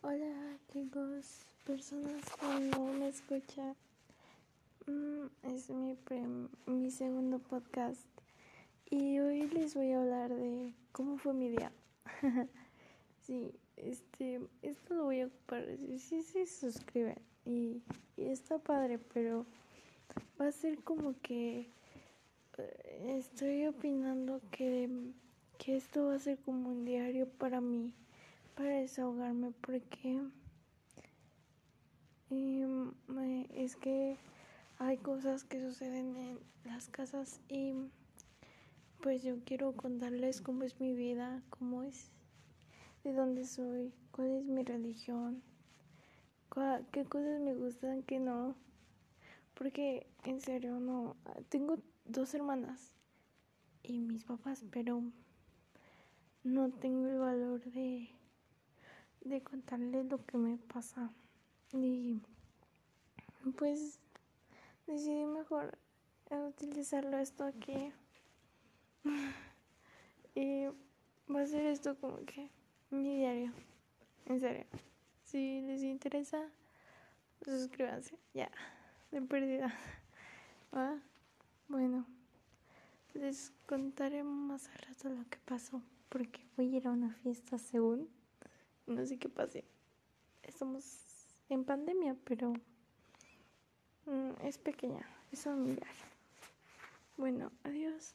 Hola chicos, personas que no me escuchan. Mm, es mi, mi segundo podcast y hoy les voy a hablar de cómo fue mi día. sí, este, esto lo voy a ocupar. Sí, sí, se suscriben y, y está padre, pero va a ser como que eh, estoy opinando que, que esto va a ser como un diario para mí para desahogarme porque em, es que hay cosas que suceden en las casas y pues yo quiero contarles cómo es mi vida, cómo es, de dónde soy, cuál es mi religión, qué cosas me gustan, qué no. Porque en serio no, tengo dos hermanas y mis papás, pero no tengo el valor de de contarles lo que me pasa. Y pues decidí mejor utilizarlo esto aquí. y va a ser esto como que mi diario. En serio. Si les interesa, suscríbanse. Ya, de pérdida. Bueno, les contaré más al rato lo que pasó. Porque voy a ir a una fiesta según no sé qué pase. Estamos en pandemia, pero mm, es pequeña, es familiar. Bueno, adiós.